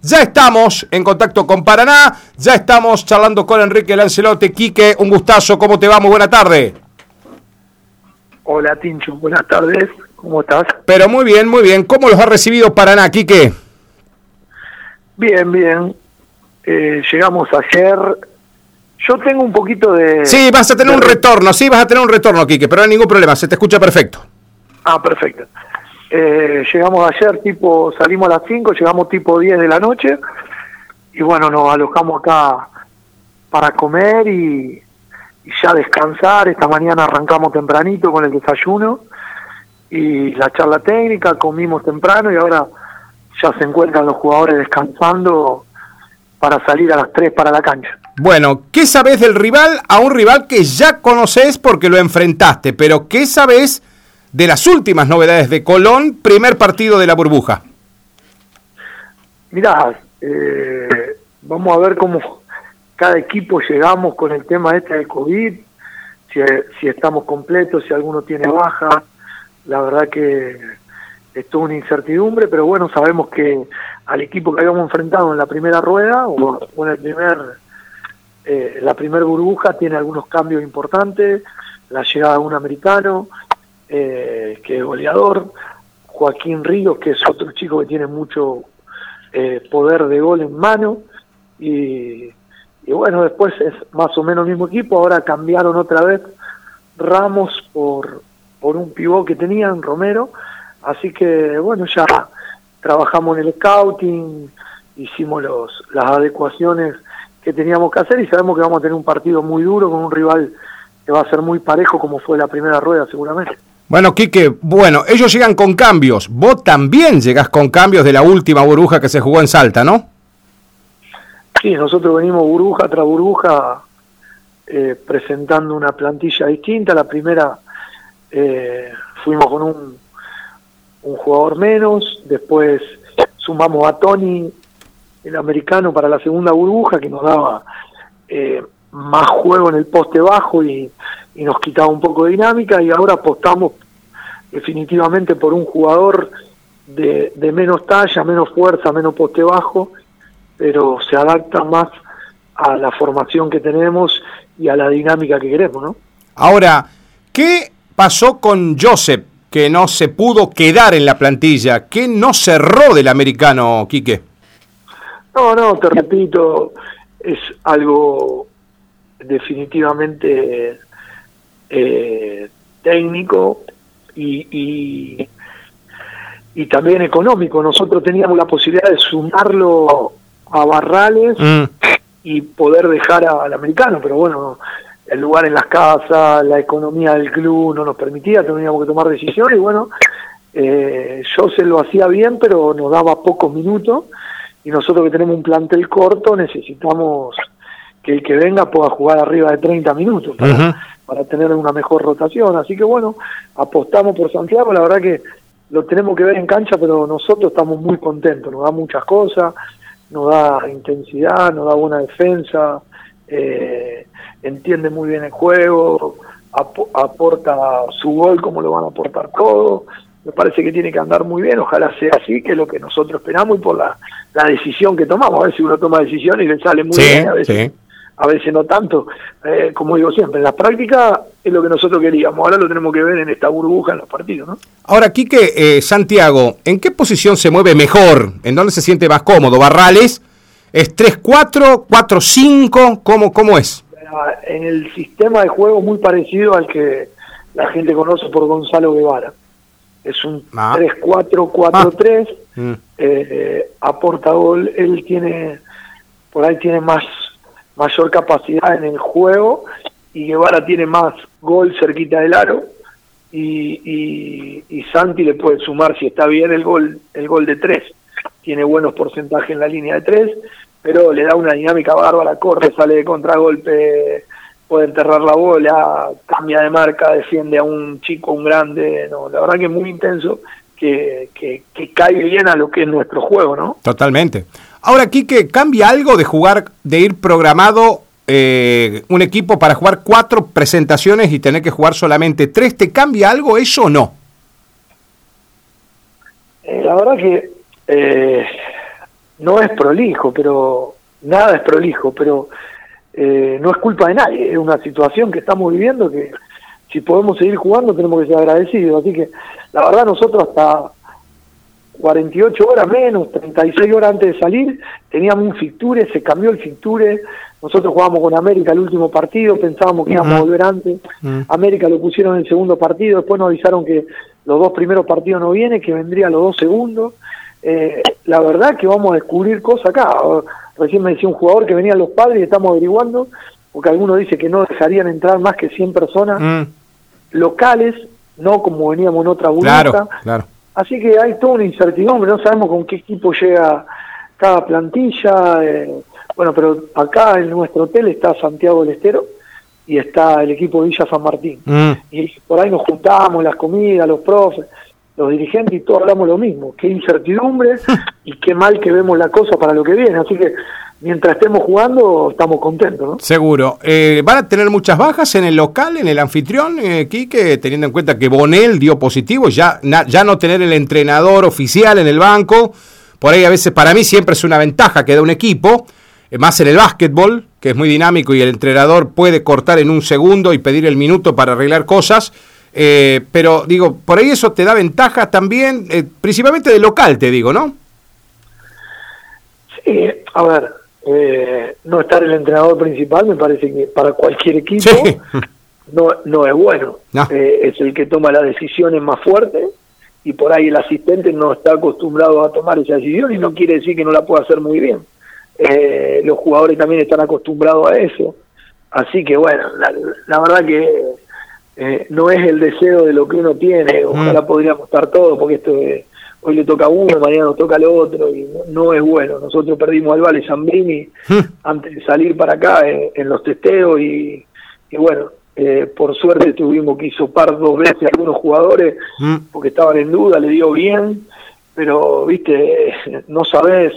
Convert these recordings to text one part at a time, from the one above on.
Ya estamos en contacto con Paraná, ya estamos charlando con Enrique Lancelote. Quique, un gustazo, ¿cómo te va? Muy buena tarde. Hola Tincho, buenas tardes, ¿cómo estás? Pero muy bien, muy bien. ¿Cómo los ha recibido Paraná, Quique? Bien, bien. Eh, llegamos ayer. Yo tengo un poquito de... Sí, vas a tener un retorno, sí, vas a tener un retorno, Quique, pero no hay ningún problema, se te escucha perfecto. Ah, perfecto. Eh, llegamos ayer, tipo, salimos a las 5, llegamos tipo 10 de la noche y bueno, nos alojamos acá para comer y, y ya descansar. Esta mañana arrancamos tempranito con el desayuno y la charla técnica, comimos temprano y ahora ya se encuentran los jugadores descansando para salir a las 3 para la cancha. Bueno, ¿qué sabes del rival? A un rival que ya conoces porque lo enfrentaste, pero ¿qué sabes de las últimas novedades de Colón, primer partido de la burbuja? Mirá, eh, vamos a ver cómo cada equipo llegamos con el tema este del COVID, si, si estamos completos, si alguno tiene baja. La verdad que es toda una incertidumbre, pero bueno, sabemos que al equipo que habíamos enfrentado en la primera rueda o, en el primer, eh, la primera burbuja tiene algunos cambios importantes, la llegada de un americano, eh, que es goleador, Joaquín Ríos, que es otro chico que tiene mucho eh, poder de gol en mano, y, y bueno, después es más o menos el mismo equipo, ahora cambiaron otra vez Ramos por, por un pivot que tenían, Romero, así que bueno, ya trabajamos en el scouting, hicimos los, las adecuaciones que teníamos que hacer y sabemos que vamos a tener un partido muy duro con un rival que va a ser muy parejo como fue la primera rueda seguramente. Bueno, Quique, bueno, ellos llegan con cambios. Vos también llegás con cambios de la última burbuja que se jugó en Salta, ¿no? Sí, nosotros venimos burbuja tras burbuja eh, presentando una plantilla distinta. La primera eh, fuimos con un, un jugador menos, después sumamos a Tony, el americano, para la segunda burbuja, que nos daba eh, más juego en el poste bajo y, y nos quitaba un poco de dinámica y ahora apostamos definitivamente por un jugador de, de, menos talla, menos fuerza, menos poste bajo, pero se adapta más a la formación que tenemos y a la dinámica que queremos, ¿no? Ahora, ¿qué pasó con Joseph que no se pudo quedar en la plantilla? ¿Qué no cerró del americano, Quique? No, no, te repito, es algo definitivamente eh, técnico y, y, y, también económico. Nosotros teníamos la posibilidad de sumarlo a Barrales mm. y poder dejar al americano, pero bueno, el lugar en las casas, la economía del club no nos permitía, teníamos que tomar decisiones y bueno, eh, yo se lo hacía bien, pero nos daba pocos minutos y nosotros que tenemos un plantel corto necesitamos que el que venga pueda jugar arriba de 30 minutos para, uh -huh. Para tener una mejor rotación. Así que bueno, apostamos por Santiago, la verdad que lo tenemos que ver en cancha, pero nosotros estamos muy contentos, nos da muchas cosas, nos da intensidad, nos da buena defensa, eh, entiende muy bien el juego, ap aporta su gol como lo van a aportar todos. Me parece que tiene que andar muy bien, ojalá sea así, que es lo que nosotros esperamos y por la, la decisión que tomamos. A veces uno toma decisiones y le sale muy sí, bien, a veces, sí. A veces no tanto. Eh, como digo siempre, en la práctica es lo que nosotros queríamos, ahora lo tenemos que ver en esta burbuja en los partidos. ¿no? Ahora, Quique, eh, Santiago, ¿en qué posición se mueve mejor? ¿En dónde se siente más cómodo? ¿Barrales? ¿Es 3-4, 4-5? ¿Cómo, ¿Cómo es? En el sistema de juego muy parecido al que la gente conoce por Gonzalo Guevara. Es un ah. 3-4-4-3, ah. mm. eh, aporta gol, él tiene, por ahí tiene más mayor capacidad en el juego y Guevara tiene más gol cerquita del aro y, y, y Santi le puede sumar si está bien el gol el gol de tres tiene buenos porcentajes en la línea de tres, pero le da una dinámica bárbara, corre, sale de contragolpe, puede enterrar la bola, cambia de marca, defiende a un chico, un grande, no, la verdad que es muy intenso, que, que, que cae bien a lo que es nuestro juego, ¿no? Totalmente. Ahora, Quique, ¿cambia algo de jugar, de ir programado eh, un equipo para jugar cuatro presentaciones y tener que jugar solamente tres? ¿Te cambia algo eso o no? Eh, la verdad que eh, no es prolijo, pero nada es prolijo, pero eh, no es culpa de nadie, es una situación que estamos viviendo que si podemos seguir jugando tenemos que ser agradecidos. Así que la verdad nosotros hasta 48 horas menos, 36 horas antes de salir, teníamos un ficture, se cambió el ficture, nosotros jugábamos con América el último partido, pensábamos que íbamos a volver antes, América lo pusieron en el segundo partido, después nos avisaron que los dos primeros partidos no vienen, que vendrían los dos segundos. Eh, la verdad que vamos a descubrir cosas acá. Recién me decía un jugador que venían los padres y estamos averiguando, porque algunos dicen que no dejarían entrar más que 100 personas mm. locales, no como veníamos en otra burbuja. Claro, claro Así que hay toda una incertidumbre, no sabemos con qué equipo llega cada plantilla. Eh, bueno, pero acá en nuestro hotel está Santiago del Estero y está el equipo Villa San Martín. Mm. Y por ahí nos juntamos, las comidas, los profes, los dirigentes y todos hablamos lo mismo. Qué incertidumbre y qué mal que vemos la cosa para lo que viene. Así que mientras estemos jugando, estamos contentos, ¿no? Seguro. Eh, ¿Van a tener muchas bajas en el local, en el anfitrión, eh, Quique, teniendo en cuenta que Bonel dio positivo, ya, ya no tener el entrenador oficial en el banco? Por ahí a veces para mí siempre es una ventaja que da un equipo, eh, más en el básquetbol, que es muy dinámico y el entrenador puede cortar en un segundo y pedir el minuto para arreglar cosas. Eh, pero digo, por ahí eso te da ventaja también, principalmente de local, te digo, ¿no? Sí, a ver, eh, no estar el entrenador principal me parece que para cualquier equipo no, no es bueno. Eh, es el que toma las decisiones más fuertes y por ahí el asistente no está acostumbrado a tomar esa decisión y no quiere decir que no la pueda hacer muy bien. Eh, los jugadores también están acostumbrados a eso. Así que bueno, la, verdad que no es el deseo de lo que uno tiene, ojalá mm. podríamos estar todos, porque esto es hoy le toca a uno, mañana nos toca al otro, y no, es bueno. Nosotros perdimos al Vale Zambrini hmm. antes de salir para acá en, los testeos y, bueno, eh, por suerte tuvimos que par dos veces a algunos jugadores hmm. porque estaban en duda, le dio bien, pero viste, no sabes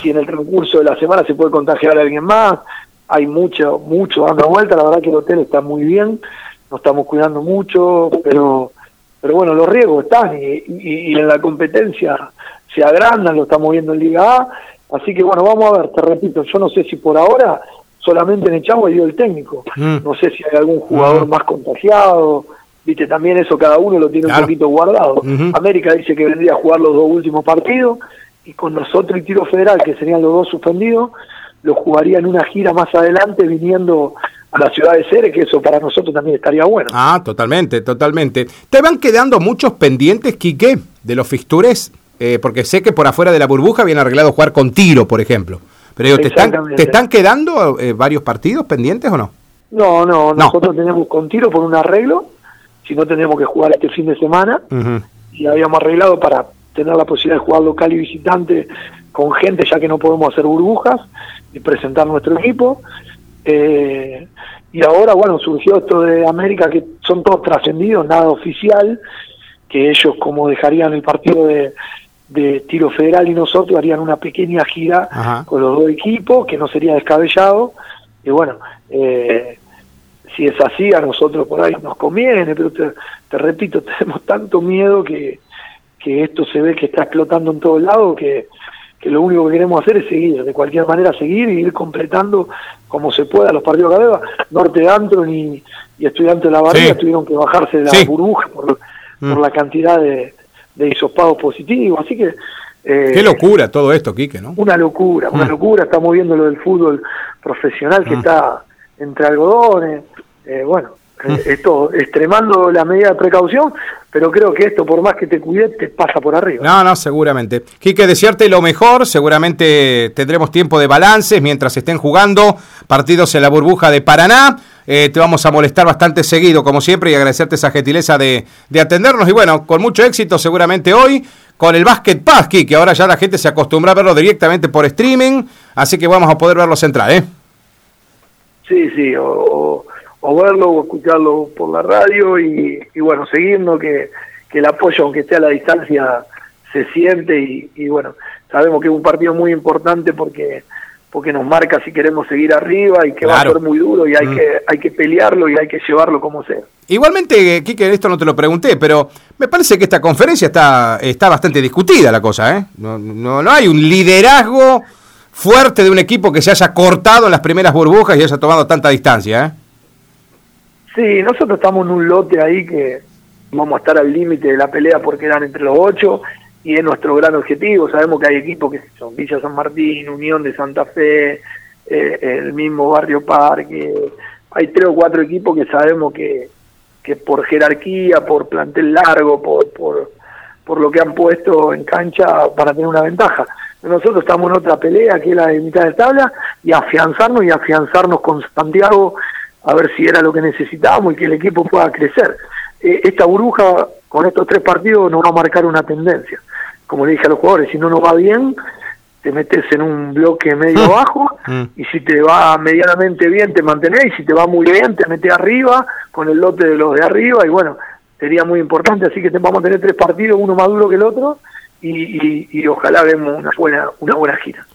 si en el transcurso de la semana se puede contagiar a alguien más. Hay mucho, mucho dando vuelta, la verdad que el hotel está muy bien, nos estamos cuidando mucho, pero pero bueno, los riesgos están y, en la competencia se agrandan, lo estamos viendo en Liga A, así que bueno, vamos a ver, te repito, yo no sé si por ahora solamente en Echagua dio el técnico, mm. no sé si hay algún jugador mm. más contagiado, viste, también eso cada uno lo tiene un poquito guardado. América dice que vendría a jugar los dos últimos partidos y con nosotros y Tiro Federal, que serían los dos suspendidos, lo jugaría en una gira más adelante viniendo a la ciudad de Ceres, que eso para nosotros también estaría bueno. Ah, totalmente, totalmente. ¿Te van quedando muchos pendientes, Quique, de los fixtures? Eh, porque sé que por afuera de la burbuja habían arreglado jugar con tiro, por ejemplo. Pero ¿te están, ¿te están quedando eh, varios partidos pendientes o no? no? No, nosotros tenemos con tiro por un arreglo, si no tenemos que jugar este fin de semana, y habíamos arreglado para tener la posibilidad de jugar local y visitante con gente, ya que no podemos hacer burbujas, y presentar nuestro equipo. Eh, y ahora, bueno, surgió esto de América, que son todos trascendidos, nada oficial, que ellos como dejarían el partido de, tiro federal y nosotros harían una pequeña gira con los dos equipos, que no sería descabellado. Y bueno, eh, si es así, a nosotros por ahí nos conviene, pero te, te repito, tenemos tanto miedo que, que esto se ve que está explotando en todos lados, que que lo único que queremos hacer es seguir, de cualquier manera seguir y ir completando como se pueda los partidos de Cadeva. Norte de Antron y, y Estudiantes de la Barriga tuvieron que bajarse de la burbuja por, mm. la cantidad de, de hisopados positivos, así que... Eh, Qué locura todo esto, Quique, ¿no? Una locura, una mm. locura, estamos viendo lo del fútbol profesional que mm. está entre algodones, eh, bueno, esto, extremando la medida de precaución, pero creo que esto, por más que te cuides, te pasa por arriba. No, no, seguramente. Quique, desearte lo mejor, seguramente tendremos tiempo de balances mientras estén jugando partidos en la burbuja de Paraná. Eh, te vamos a molestar bastante seguido, como siempre, y agradecerte esa gentileza de, de atendernos. Y bueno, con mucho éxito seguramente hoy con el Basket Pass, que ahora ya la gente se acostumbra a verlo directamente por streaming, así que vamos a poder verlo central, ¿eh? Sí, sí, o o verlo o escucharlo por la radio y, bueno, seguirnos, que, que, el apoyo, aunque esté a la distancia, se siente y, bueno, sabemos que es un partido muy importante porque porque nos marca si queremos seguir arriba y que va a ser muy duro y hay, mm. que, hay que pelearlo y hay que llevarlo como sea. Igualmente, Quique, esto no te lo pregunté, pero me parece que esta conferencia está, está bastante discutida la cosa, ¿eh? No, no, no hay un liderazgo fuerte de un equipo que se haya cortado en las primeras burbujas y haya tomado tanta distancia, ¿eh? Sí, nosotros estamos en un lote ahí que vamos a estar al límite de la pelea porque eran entre los ocho y es nuestro gran objetivo. Sabemos que hay equipos que son Villa San Martín, Unión de Santa Fe, eh, el mismo Barrio Parque. Hay tres o cuatro equipos que sabemos que, que por jerarquía, por plantel largo, por, por, por lo que han puesto en cancha para tener una ventaja. Nosotros estamos en otra pelea, que es la de mitad de tabla, y afianzarnos y afianzarnos con Santiago a ver si era lo que necesitábamos y que el equipo pueda crecer. Eh, esta burbuja con estos tres partidos nos va a marcar una tendencia como le dije a los jugadores, si no nos va bien, te metes en un bloque medio mm. bajo mm. y si te va medianamente bien te mantenés y si te va muy bien te metes arriba con el lote de los de arriba y bueno, sería muy importante, así que te, vamos a tener tres partidos, uno más duro que el otro y, y, ojalá vemos una buena, una buena gira.